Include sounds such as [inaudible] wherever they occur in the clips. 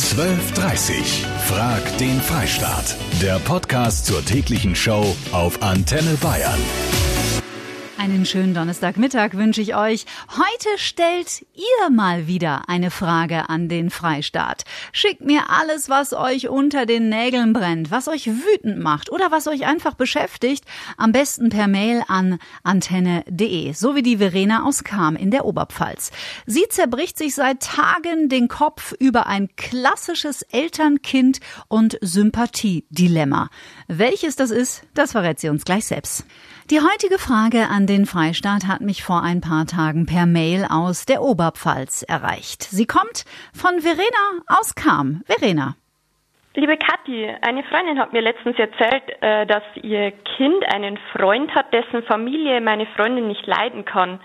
12.30 Frag den Freistaat. Der Podcast zur täglichen Show auf Antenne Bayern. Einen schönen Donnerstagmittag wünsche ich euch. Heute stellt ihr mal wieder eine Frage an den Freistaat. Schickt mir alles, was euch unter den Nägeln brennt, was euch wütend macht oder was euch einfach beschäftigt, am besten per Mail an antenne.de, so wie die Verena aus Kam in der Oberpfalz. Sie zerbricht sich seit Tagen den Kopf über ein klassisches Eltern-Kind- und Sympathiedilemma. Welches das ist, das verrät sie uns gleich selbst. Die heutige Frage an den Freistaat hat mich vor ein paar Tagen per Mail aus der Oberpfalz erreicht. Sie kommt von Verena aus Kam. Verena. Liebe Kathi, eine Freundin hat mir letztens erzählt, äh, dass ihr Kind einen Freund hat, dessen Familie meine Freundin nicht leiden kann.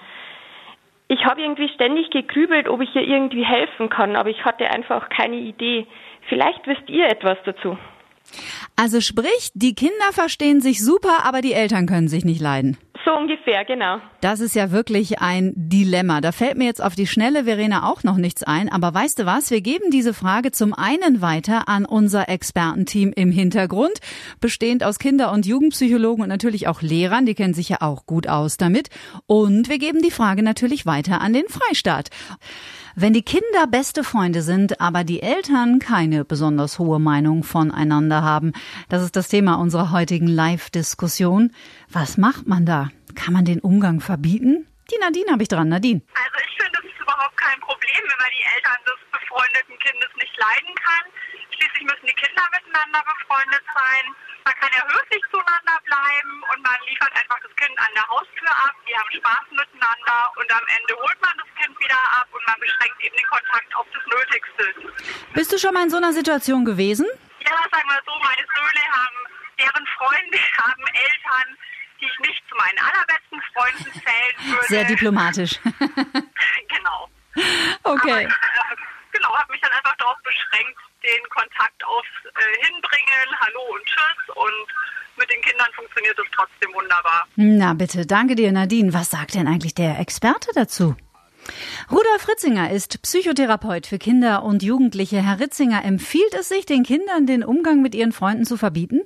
Ich habe irgendwie ständig gegrübelt, ob ich ihr irgendwie helfen kann, aber ich hatte einfach keine Idee. Vielleicht wisst ihr etwas dazu. Also sprich, die Kinder verstehen sich super, aber die Eltern können sich nicht leiden. So ungefähr, genau. Das ist ja wirklich ein Dilemma. Da fällt mir jetzt auf die Schnelle, Verena, auch noch nichts ein. Aber weißt du was? Wir geben diese Frage zum einen weiter an unser Expertenteam im Hintergrund, bestehend aus Kinder- und Jugendpsychologen und natürlich auch Lehrern. Die kennen sich ja auch gut aus damit. Und wir geben die Frage natürlich weiter an den Freistaat. Wenn die Kinder beste Freunde sind, aber die Eltern keine besonders hohe Meinung voneinander haben, das ist das Thema unserer heutigen Live-Diskussion. Was macht man da? Kann man den Umgang verbieten? Die Nadine habe ich dran. Nadine. Also ich finde, das ist überhaupt kein Problem, wenn man die Eltern des befreundeten Kindes nicht leiden kann. Schließlich müssen die Kinder miteinander befreundet sein. Man kann ja höflich zueinander bleiben und man liefert einfach das Kind an der Haustür ab. Die haben Spaß miteinander und am Ende holt man das Kind wieder ab und man beschränkt eben den Kontakt auf das Nötigste. Bist du schon mal in so einer Situation gewesen? Ja, sagen wir so, meine Söhne haben, deren Freunde [laughs] haben Eltern, die ich nicht zu meinen allerbesten Freunden zählen würde. Sehr diplomatisch. [laughs] genau. Okay. Aber, äh, genau, habe mich dann einfach darauf beschränkt, den Kontakt aufs äh, Hinbringen, Hallo und Tschüss und mit den Kindern funktioniert es trotzdem wunderbar. Na bitte, danke dir, Nadine. Was sagt denn eigentlich der Experte dazu? Rudolf Ritzinger ist Psychotherapeut für Kinder und Jugendliche. Herr Ritzinger, empfiehlt es sich, den Kindern den Umgang mit ihren Freunden zu verbieten?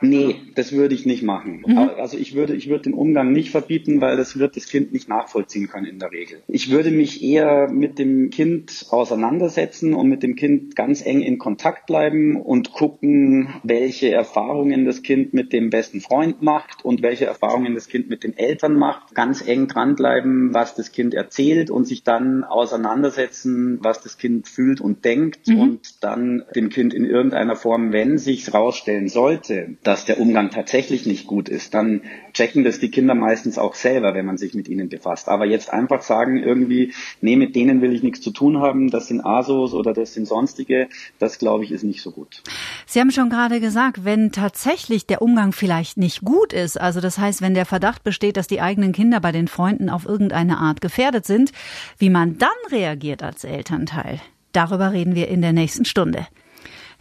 Nee, das würde ich nicht machen. Mhm. Also ich würde, ich würde den Umgang nicht verbieten, weil das wird das Kind nicht nachvollziehen können in der Regel. Ich würde mich eher mit dem Kind auseinandersetzen und mit dem Kind ganz eng in Kontakt bleiben und gucken, welche Erfahrungen das Kind mit dem besten Freund macht und welche Erfahrungen das Kind mit den Eltern macht. Ganz eng dranbleiben, was das Kind erzählt und sich dann auseinandersetzen, was das Kind fühlt und denkt Mhm. und dann dem Kind in irgendeiner Form, wenn sich's rausstellen sollte, dass der Umgang tatsächlich nicht gut ist, dann checken das die Kinder meistens auch selber, wenn man sich mit ihnen befasst. Aber jetzt einfach sagen irgendwie, nee, mit denen will ich nichts zu tun haben, das sind ASOs oder das sind sonstige, das glaube ich ist nicht so gut. Sie haben schon gerade gesagt, wenn tatsächlich der Umgang vielleicht nicht gut ist, also das heißt, wenn der Verdacht besteht, dass die eigenen Kinder bei den Freunden auf irgendeine Art gefährdet sind, wie man dann reagiert als Elternteil, darüber reden wir in der nächsten Stunde.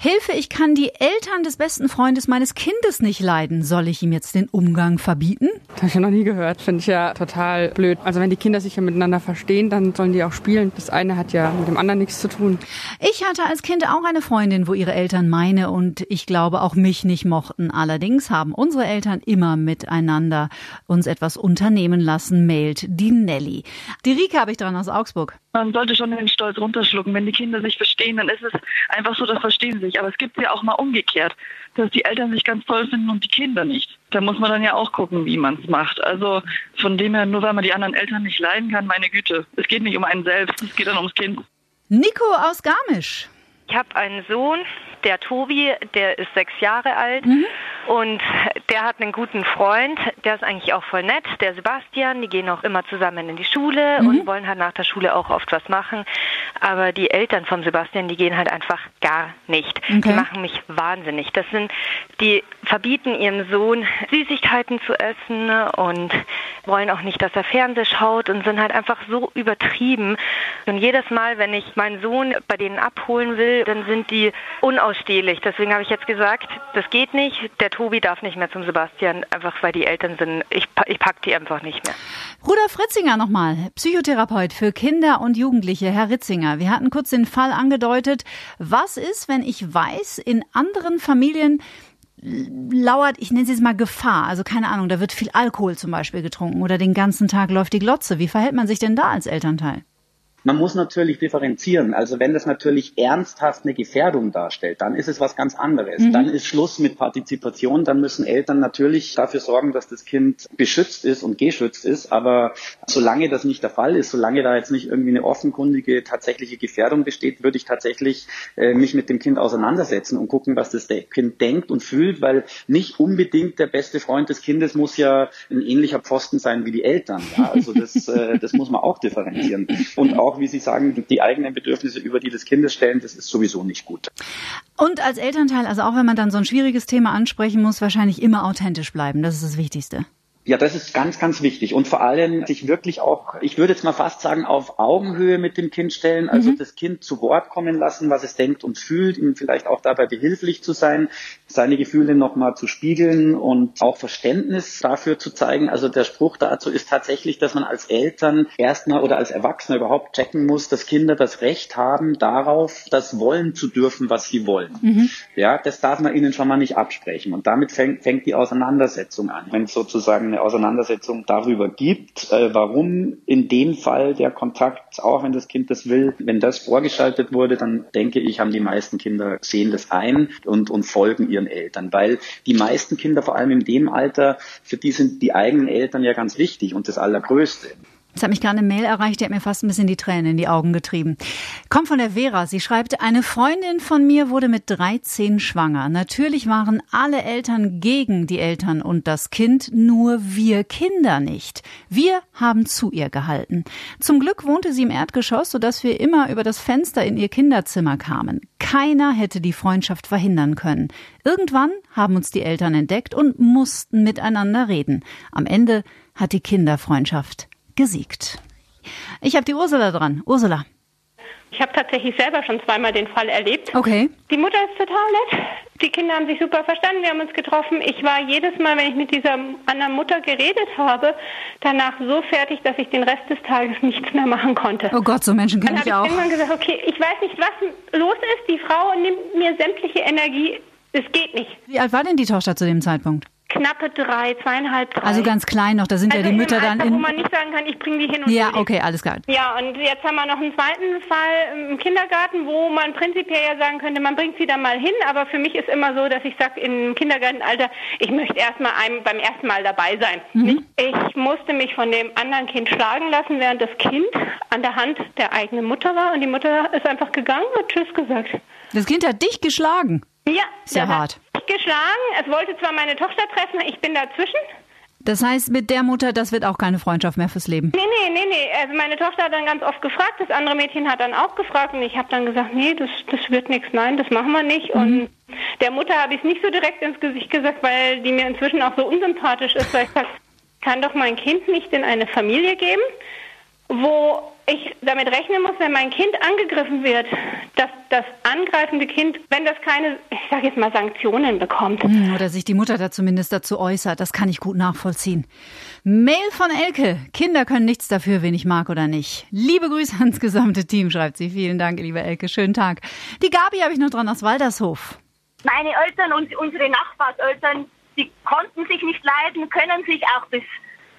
Hilfe, ich kann die Eltern des besten Freundes meines Kindes nicht leiden. Soll ich ihm jetzt den Umgang verbieten? Das habe ich ja noch nie gehört. Finde ich ja total blöd. Also wenn die Kinder sich ja miteinander verstehen, dann sollen die auch spielen. Das eine hat ja mit dem anderen nichts zu tun. Ich hatte als Kind auch eine Freundin, wo ihre Eltern meine und ich glaube auch mich nicht mochten. Allerdings haben unsere Eltern immer miteinander uns etwas unternehmen lassen, mailt die Nelly. Die Rike habe ich dran aus Augsburg. Man sollte schon den Stolz runterschlucken. Wenn die Kinder sich verstehen, dann ist es einfach so, das verstehen sich. Aber es gibt ja auch mal umgekehrt, dass die Eltern sich ganz toll finden und die Kinder nicht. Da muss man dann ja auch gucken, wie man es macht. Also von dem her, nur weil man die anderen Eltern nicht leiden kann, meine Güte. Es geht nicht um einen selbst, es geht dann ums Kind. Nico aus Garmisch. Ich habe einen Sohn, der Tobi, der ist sechs Jahre alt und der hat einen guten Freund, der ist eigentlich auch voll nett, der Sebastian, die gehen auch immer zusammen in die Schule und wollen halt nach der Schule auch oft was machen, aber die Eltern vom Sebastian, die gehen halt einfach gar nicht. Die Okay. machen mich wahnsinnig. Das sind, die verbieten ihrem Sohn Süßigkeiten zu essen und wollen auch nicht, dass er Fernseh schaut und sind halt einfach so übertrieben. Und jedes Mal, wenn ich meinen Sohn bei denen abholen will, dann sind die unausstehlich. Deswegen habe ich jetzt gesagt, das geht nicht. Der Tobi darf nicht mehr zum Sebastian, einfach weil die Eltern sind, ich, ich pack die einfach nicht mehr. Rudolf Fritzinger nochmal, Psychotherapeut für Kinder und Jugendliche. Herr Ritzinger, wir hatten kurz den Fall angedeutet. Was ist, wenn ich weiß, in anderen Familien lauert, ich nenne es jetzt mal Gefahr. Also keine Ahnung, da wird viel Alkohol zum Beispiel getrunken oder den ganzen Tag läuft die Glotze. Wie verhält man sich denn da als Elternteil? Man muss natürlich differenzieren. Also wenn das natürlich ernsthaft eine Gefährdung darstellt, dann ist es was ganz anderes. Mhm. Dann ist Schluss mit Partizipation. Dann müssen Eltern natürlich dafür sorgen, dass das Kind beschützt ist und geschützt ist. Aber solange das nicht der Fall ist, solange da jetzt nicht irgendwie eine offenkundige tatsächliche Gefährdung besteht, würde ich tatsächlich äh, mich mit dem Kind auseinandersetzen und gucken, was das Kind denkt und fühlt, weil nicht unbedingt der beste Freund des Kindes muss ja ein ähnlicher Pfosten sein wie die Eltern. Ja, also das, äh, das muss man auch differenzieren. Und auch auch, wie Sie sagen, die eigenen Bedürfnisse über die des Kindes stellen, das ist sowieso nicht gut. Und als Elternteil, also auch wenn man dann so ein schwieriges Thema ansprechen muss, wahrscheinlich immer authentisch bleiben. Das ist das Wichtigste. Ja, das ist ganz, ganz wichtig. Und vor allem sich wirklich auch, ich würde jetzt mal fast sagen, auf Augenhöhe mit dem Kind stellen, also mhm. das Kind zu Wort kommen lassen, was es denkt und fühlt, ihm vielleicht auch dabei behilflich zu sein, seine Gefühle nochmal zu spiegeln und auch Verständnis dafür zu zeigen. Also der Spruch dazu ist tatsächlich, dass man als Eltern erstmal oder als Erwachsener überhaupt checken muss, dass Kinder das Recht haben darauf, das wollen zu dürfen, was sie wollen. Mhm. Ja, das darf man ihnen schon mal nicht absprechen. Und damit fängt, fängt die Auseinandersetzung an. Wenn sozusagen eine Auseinandersetzung darüber gibt, äh, warum in dem Fall der Kontakt, auch wenn das Kind das will, wenn das vorgeschaltet wurde, dann denke ich, haben die meisten Kinder sehen das ein und, und folgen ihren Eltern, weil die meisten Kinder, vor allem in dem Alter, für die sind die eigenen Eltern ja ganz wichtig und das Allergrößte. Jetzt hat mich gerade eine Mail erreicht, die hat mir fast ein bisschen die Tränen in die Augen getrieben. Kommt von der Vera. Sie schreibt, eine Freundin von mir wurde mit 13 schwanger. Natürlich waren alle Eltern gegen die Eltern und das Kind, nur wir Kinder nicht. Wir haben zu ihr gehalten. Zum Glück wohnte sie im Erdgeschoss, sodass wir immer über das Fenster in ihr Kinderzimmer kamen. Keiner hätte die Freundschaft verhindern können. Irgendwann haben uns die Eltern entdeckt und mussten miteinander reden. Am Ende hat die Kinderfreundschaft gesiegt. Ich habe die Ursula dran. Ursula. Ich habe tatsächlich selber schon zweimal den Fall erlebt. Okay. Die Mutter ist total nett. Die Kinder haben sich super verstanden. Wir haben uns getroffen. Ich war jedes Mal, wenn ich mit dieser anderen Mutter geredet habe, danach so fertig, dass ich den Rest des Tages nichts mehr machen konnte. Oh Gott, so Menschen kenne ich auch. Dann habe ich irgendwann gesagt, okay, ich weiß nicht, was los ist. Die Frau nimmt mir sämtliche Energie. Es geht nicht. Wie alt war denn die Tochter zu dem Zeitpunkt? Knappe drei, zweieinhalb, drei. Also ganz klein noch, da sind also ja die Mütter Alter, dann in. Wo man nicht sagen kann, ich bringe die hin und Ja, okay, alles klar. Ja, und jetzt haben wir noch einen zweiten Fall im Kindergarten, wo man prinzipiell ja sagen könnte, man bringt sie da mal hin, aber für mich ist immer so, dass ich sage, im Kindergartenalter, ich möchte erstmal beim ersten Mal dabei sein. Mhm. Ich musste mich von dem anderen Kind schlagen lassen, während das Kind an der Hand der eigenen Mutter war und die Mutter ist einfach gegangen und Tschüss gesagt. Das Kind hat dich geschlagen? Ja. Sehr hart geschlagen. Es wollte zwar meine Tochter treffen, ich bin dazwischen. Das heißt, mit der Mutter, das wird auch keine Freundschaft mehr fürs Leben. Nee, nee, nee, nee. Also meine Tochter hat dann ganz oft gefragt, das andere Mädchen hat dann auch gefragt und ich habe dann gesagt, nee, das, das wird nichts, nein, das machen wir nicht. Mhm. Und der Mutter habe ich es nicht so direkt ins Gesicht gesagt, weil die mir inzwischen auch so unsympathisch ist, weil ich sage, kann doch mein Kind nicht in eine Familie geben, wo ich damit rechnen muss, wenn mein Kind angegriffen wird, dass das angreifende Kind, wenn das keine, ich sage jetzt mal, Sanktionen bekommt. Hm, oder sich die Mutter da zumindest dazu äußert, das kann ich gut nachvollziehen. Mail von Elke. Kinder können nichts dafür, wen ich mag oder nicht. Liebe Grüße ans gesamte Team, schreibt sie. Vielen Dank, liebe Elke. Schönen Tag. Die Gabi habe ich noch dran aus Waldershof. Meine Eltern und unsere Nachbarseltern, die konnten sich nicht leiden, können sich auch bis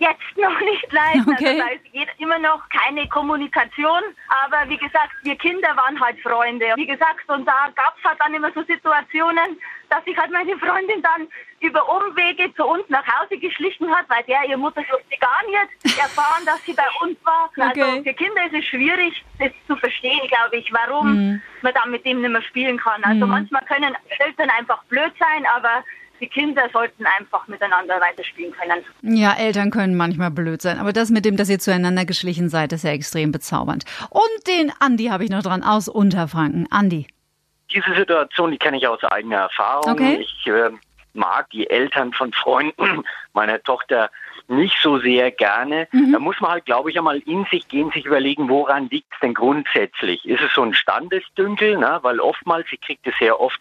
jetzt [laughs] noch nicht leiden. Okay. Also da ist immer noch keine Kommunikation. Aber wie gesagt, wir Kinder waren halt Freunde. Wie gesagt, und da gab es halt dann immer so Situationen, dass sich halt meine Freundin dann über Umwege zu uns nach Hause geschlichen hat, weil der ihre Mutter durfte gar nicht erfahren, dass sie bei uns war. Okay. Also für Kinder ist es schwierig, das zu verstehen, glaube ich, warum mhm. man dann mit dem nicht mehr spielen kann. Also mhm. manchmal können Eltern einfach blöd sein, aber die Kinder sollten einfach miteinander weiterspielen können. Ja, Eltern können manchmal blöd sein, aber das mit dem, dass ihr zueinander geschlichen seid, ist ja extrem bezaubernd. Und den Andi habe ich noch dran aus Unterfranken. Andi. Diese Situation, die kenne ich aus eigener Erfahrung. Okay. Ich äh, mag die Eltern von Freunden meiner Tochter nicht so sehr gerne. Mhm. Da muss man halt, glaube ich, einmal in sich gehen, sich überlegen, woran liegt es denn grundsätzlich? Ist es so ein Standesdünkel, ne? weil oftmals, ich kriege das sehr oft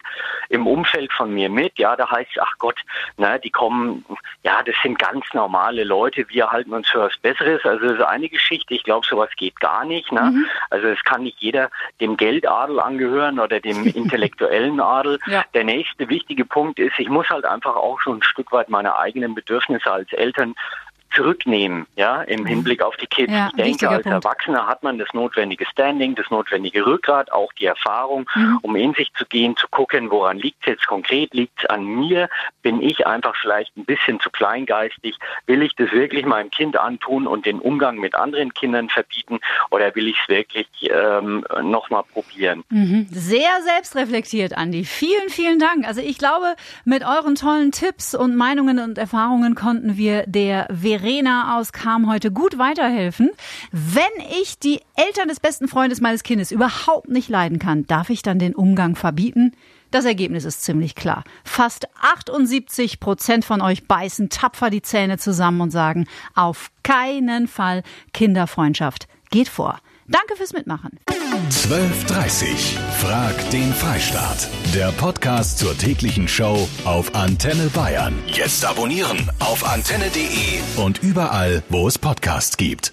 im Umfeld von mir mit, ja, da heißt es, ach Gott, ne, die kommen, ja, das sind ganz normale Leute, wir halten uns für was Besseres. Also das ist eine Geschichte, ich glaube, sowas geht gar nicht. Ne? Mhm. Also es kann nicht jeder dem Geldadel angehören oder dem [laughs] intellektuellen Adel. Ja. Der nächste wichtige Punkt ist, ich muss halt einfach auch so ein Stück weit meine eigenen Bedürfnisse als Eltern zurücknehmen, ja, im mhm. Hinblick auf die Kids. Ja, ich denke, als Punkt. Erwachsener hat man das notwendige Standing, das notwendige Rückgrat, auch die Erfahrung, mhm. um in sich zu gehen, zu gucken, woran liegt es jetzt konkret, liegt es an mir, bin ich einfach vielleicht ein bisschen zu kleingeistig, will ich das wirklich meinem Kind antun und den Umgang mit anderen Kindern verbieten oder will ich es wirklich ähm, nochmal probieren? Mhm. Sehr selbstreflektiert, Andi. Vielen, vielen Dank. Also ich glaube, mit euren tollen Tipps und Meinungen und Erfahrungen konnten wir der Vera Verena aus Kam heute gut weiterhelfen. Wenn ich die Eltern des besten Freundes meines Kindes überhaupt nicht leiden kann, darf ich dann den Umgang verbieten? Das Ergebnis ist ziemlich klar. Fast 78 Prozent von euch beißen tapfer die Zähne zusammen und sagen, auf keinen Fall Kinderfreundschaft geht vor. Danke fürs Mitmachen. 12.30 Frag den Freistaat. Der Podcast zur täglichen Show auf Antenne Bayern. Jetzt abonnieren auf antenne.de und überall, wo es Podcasts gibt.